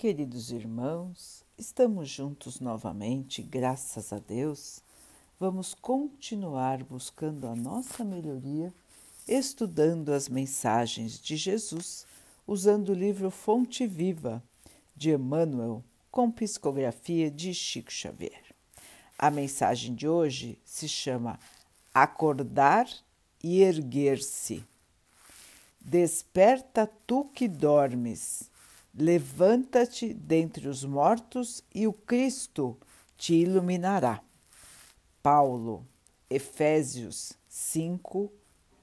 Queridos irmãos, estamos juntos novamente, graças a Deus. Vamos continuar buscando a nossa melhoria, estudando as mensagens de Jesus, usando o livro Fonte Viva de Emmanuel, com psicografia de Chico Xavier. A mensagem de hoje se chama Acordar e Erguer-se. Desperta tu que dormes Levanta-te dentre os mortos e o Cristo te iluminará. Paulo, Efésios 5,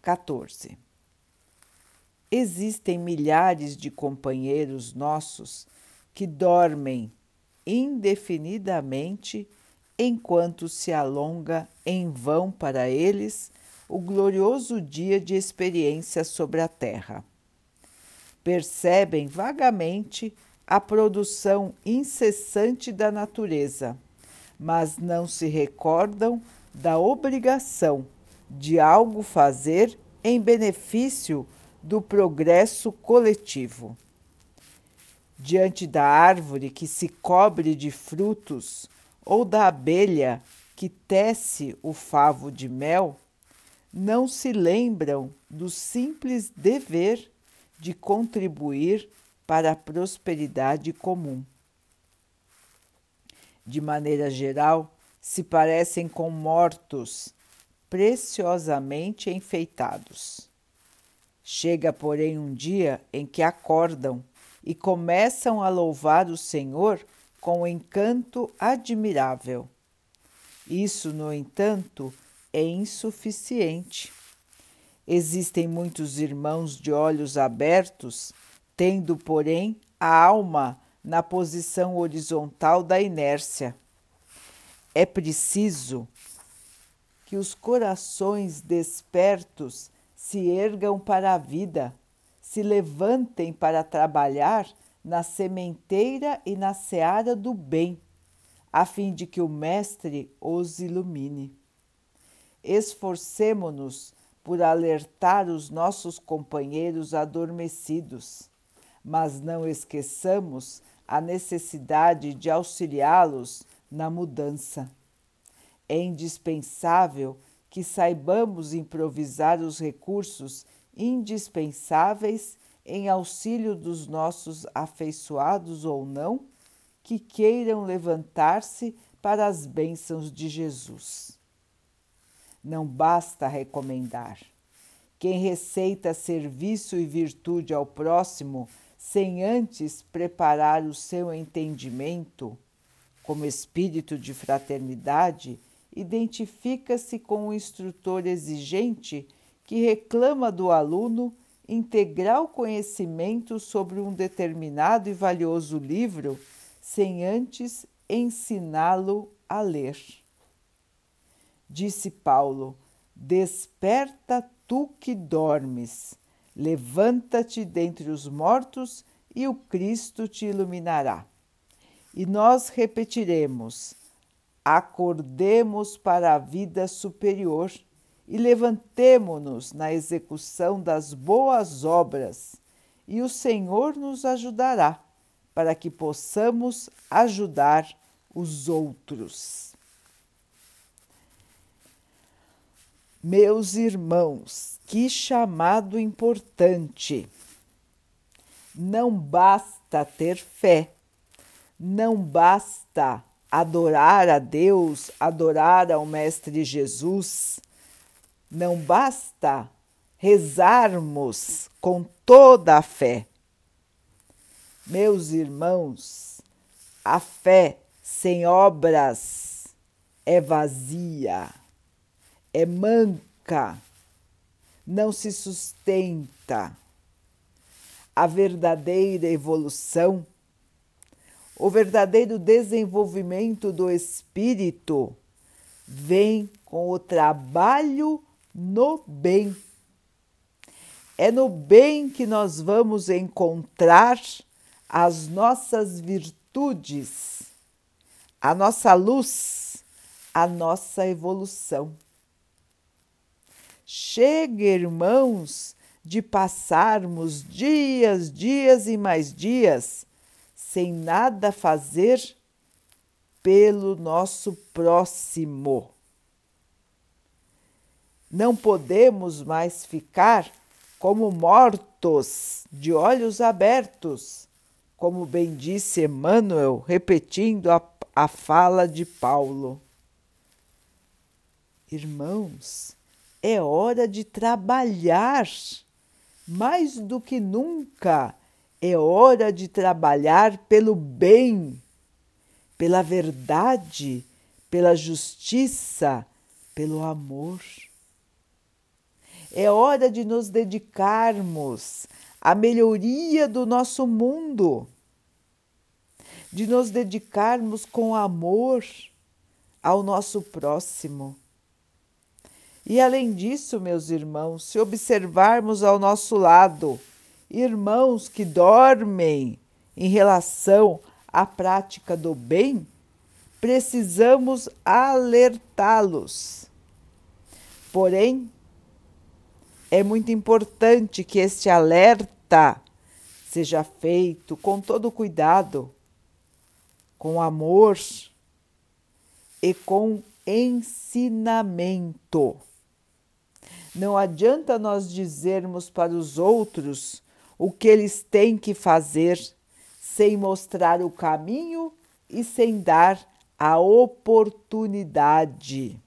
14. Existem milhares de companheiros nossos que dormem indefinidamente enquanto se alonga em vão para eles o glorioso dia de experiência sobre a terra percebem vagamente a produção incessante da natureza, mas não se recordam da obrigação de algo fazer em benefício do progresso coletivo. Diante da árvore que se cobre de frutos ou da abelha que tece o favo de mel, não se lembram do simples dever de contribuir para a prosperidade comum. De maneira geral, se parecem com mortos preciosamente enfeitados. Chega, porém, um dia em que acordam e começam a louvar o Senhor com um encanto admirável. Isso, no entanto, é insuficiente Existem muitos irmãos de olhos abertos, tendo, porém, a alma na posição horizontal da inércia. É preciso que os corações despertos se ergam para a vida, se levantem para trabalhar na sementeira e na seara do bem, a fim de que o Mestre os ilumine. Esforcemo-nos por alertar os nossos companheiros adormecidos, mas não esqueçamos a necessidade de auxiliá-los na mudança. É indispensável que saibamos improvisar os recursos indispensáveis em auxílio dos nossos afeiçoados ou não, que queiram levantar-se para as bênçãos de Jesus. Não basta recomendar. Quem receita serviço e virtude ao próximo sem antes preparar o seu entendimento, como espírito de fraternidade, identifica-se com o instrutor exigente que reclama do aluno integral conhecimento sobre um determinado e valioso livro sem antes ensiná-lo a ler disse Paulo: Desperta tu que dormes, levanta-te dentre os mortos e o Cristo te iluminará. E nós repetiremos: acordemos para a vida superior e levantemo-nos na execução das boas obras, e o Senhor nos ajudará para que possamos ajudar os outros. Meus irmãos, que chamado importante! Não basta ter fé, não basta adorar a Deus, adorar ao Mestre Jesus, não basta rezarmos com toda a fé. Meus irmãos, a fé sem obras é vazia é manca, não se sustenta. A verdadeira evolução, o verdadeiro desenvolvimento do espírito vem com o trabalho no bem. É no bem que nós vamos encontrar as nossas virtudes, a nossa luz, a nossa evolução. Chega, irmãos, de passarmos dias, dias e mais dias sem nada fazer pelo nosso próximo. Não podemos mais ficar como mortos, de olhos abertos, como bem disse Emmanuel, repetindo a, a fala de Paulo. Irmãos, é hora de trabalhar, mais do que nunca, é hora de trabalhar pelo bem, pela verdade, pela justiça, pelo amor. É hora de nos dedicarmos à melhoria do nosso mundo, de nos dedicarmos com amor ao nosso próximo. E além disso, meus irmãos, se observarmos ao nosso lado irmãos que dormem em relação à prática do bem, precisamos alertá-los. Porém, é muito importante que este alerta seja feito com todo cuidado, com amor e com ensinamento. Não adianta nós dizermos para os outros o que eles têm que fazer sem mostrar o caminho e sem dar a oportunidade.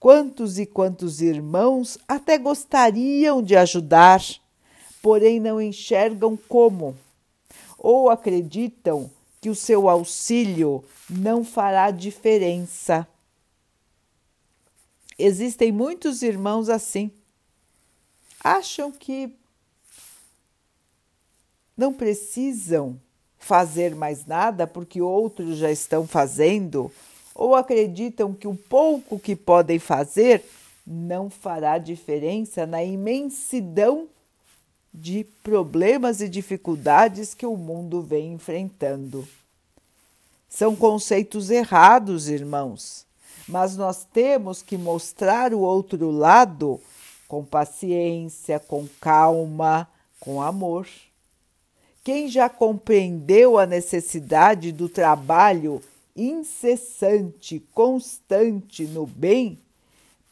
Quantos e quantos irmãos até gostariam de ajudar, porém não enxergam como, ou acreditam que o seu auxílio não fará diferença. Existem muitos irmãos assim. Acham que não precisam fazer mais nada porque outros já estão fazendo ou acreditam que o pouco que podem fazer não fará diferença na imensidão de problemas e dificuldades que o mundo vem enfrentando. São conceitos errados, irmãos, mas nós temos que mostrar o outro lado com paciência, com calma, com amor. Quem já compreendeu a necessidade do trabalho incessante, constante no bem,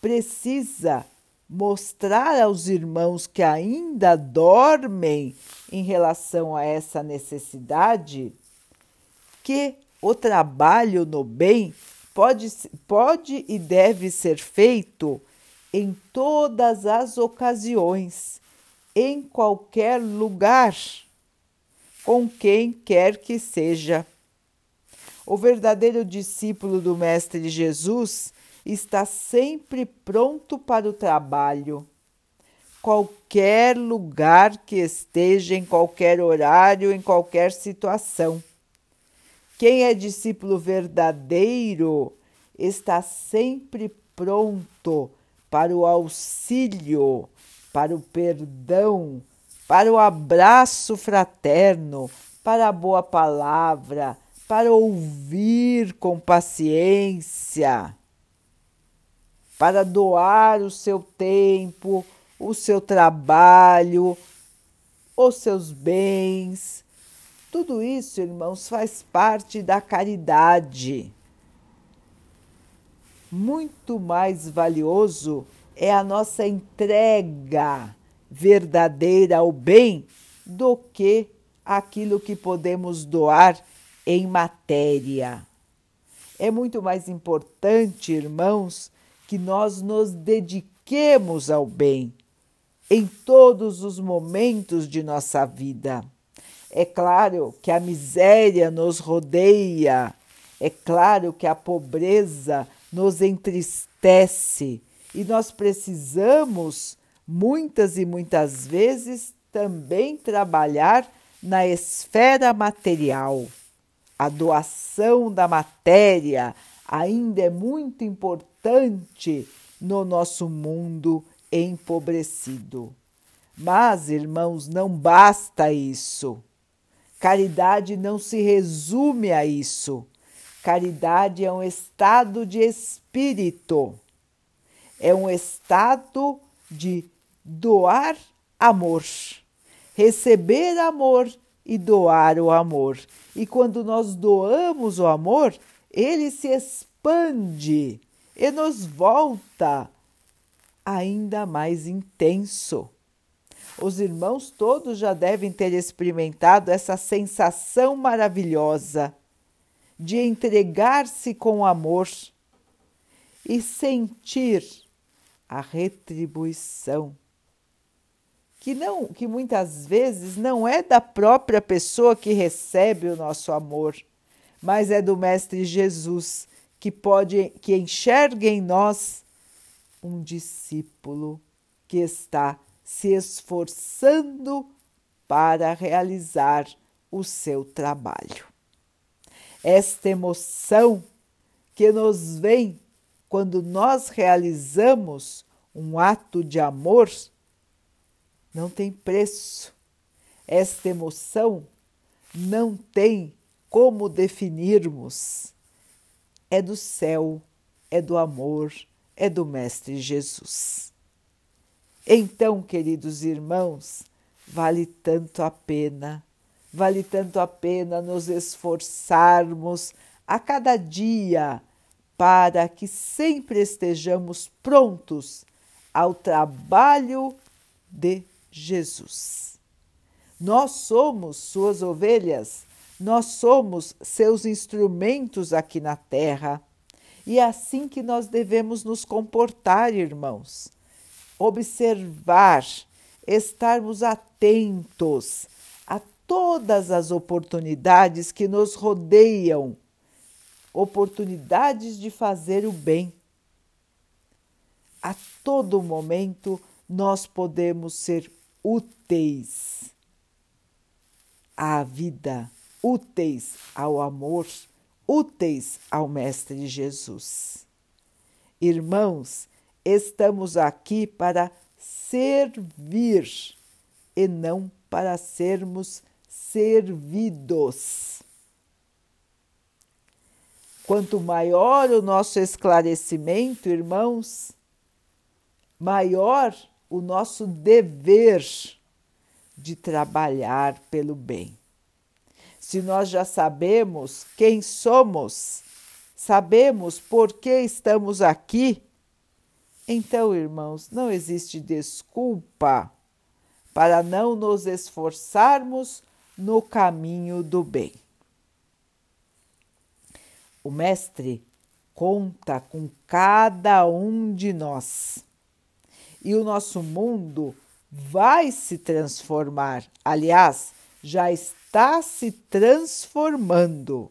precisa mostrar aos irmãos que ainda dormem em relação a essa necessidade que o trabalho no bem pode, pode e deve ser feito em todas as ocasiões, em qualquer lugar, com quem quer que seja. O verdadeiro discípulo do Mestre Jesus está sempre pronto para o trabalho. Qualquer lugar que esteja, em qualquer horário, em qualquer situação. Quem é discípulo verdadeiro está sempre pronto para o auxílio, para o perdão, para o abraço fraterno, para a boa palavra, para ouvir com paciência, para doar o seu tempo, o seu trabalho, os seus bens. Tudo isso, irmãos, faz parte da caridade. Muito mais valioso é a nossa entrega verdadeira ao bem do que aquilo que podemos doar em matéria. É muito mais importante, irmãos, que nós nos dediquemos ao bem em todos os momentos de nossa vida. É claro que a miséria nos rodeia, é claro que a pobreza nos entristece e nós precisamos, muitas e muitas vezes, também trabalhar na esfera material a doação da matéria ainda é muito importante no nosso mundo empobrecido. Mas, irmãos, não basta isso. Caridade não se resume a isso. Caridade é um estado de espírito, é um estado de doar amor, receber amor e doar o amor. E quando nós doamos o amor, ele se expande e nos volta ainda mais intenso. Os irmãos todos já devem ter experimentado essa sensação maravilhosa de entregar-se com amor e sentir a retribuição que não que muitas vezes não é da própria pessoa que recebe o nosso amor, mas é do mestre Jesus que pode que enxerga em nós um discípulo que está se esforçando para realizar o seu trabalho. Esta emoção que nos vem quando nós realizamos um ato de amor não tem preço. Esta emoção não tem como definirmos. É do céu, é do amor, é do Mestre Jesus. Então, queridos irmãos, vale tanto a pena, vale tanto a pena nos esforçarmos a cada dia para que sempre estejamos prontos ao trabalho de Jesus. Nós somos suas ovelhas, nós somos seus instrumentos aqui na terra. E é assim que nós devemos nos comportar, irmãos. Observar, estarmos atentos a todas as oportunidades que nos rodeiam, oportunidades de fazer o bem. A todo momento nós podemos ser úteis à vida, úteis ao amor, úteis ao Mestre Jesus. Irmãos, estamos aqui para servir e não para sermos servidos. Quanto maior o nosso esclarecimento, irmãos, maior o nosso dever de trabalhar pelo bem. Se nós já sabemos quem somos, sabemos por que estamos aqui, então, irmãos, não existe desculpa para não nos esforçarmos no caminho do bem. O Mestre conta com cada um de nós e o nosso mundo vai se transformar. Aliás, já está se transformando.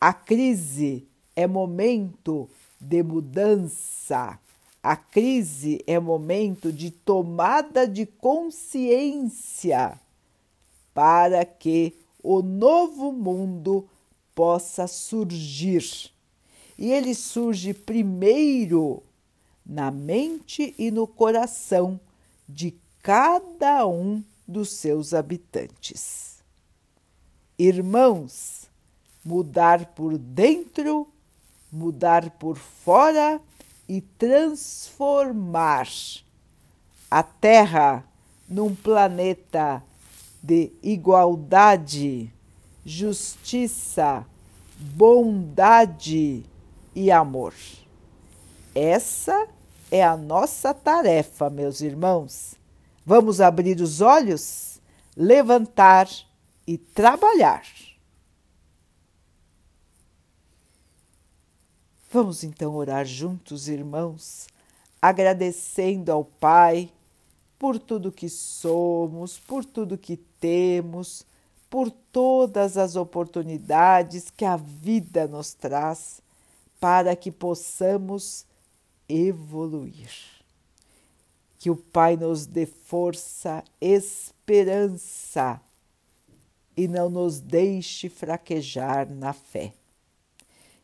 A crise é momento de mudança. A crise é momento de tomada de consciência para que o novo mundo possa surgir. E ele surge primeiro na mente e no coração de cada um dos seus habitantes. Irmãos, mudar por dentro, mudar por fora e transformar a Terra num planeta de igualdade, justiça, bondade e amor. Essa é a nossa tarefa, meus irmãos. Vamos abrir os olhos, levantar e trabalhar. Vamos então orar juntos, irmãos, agradecendo ao Pai por tudo que somos, por tudo que temos, por todas as oportunidades que a vida nos traz para que possamos evoluir. Que o Pai nos dê força, esperança e não nos deixe fraquejar na fé.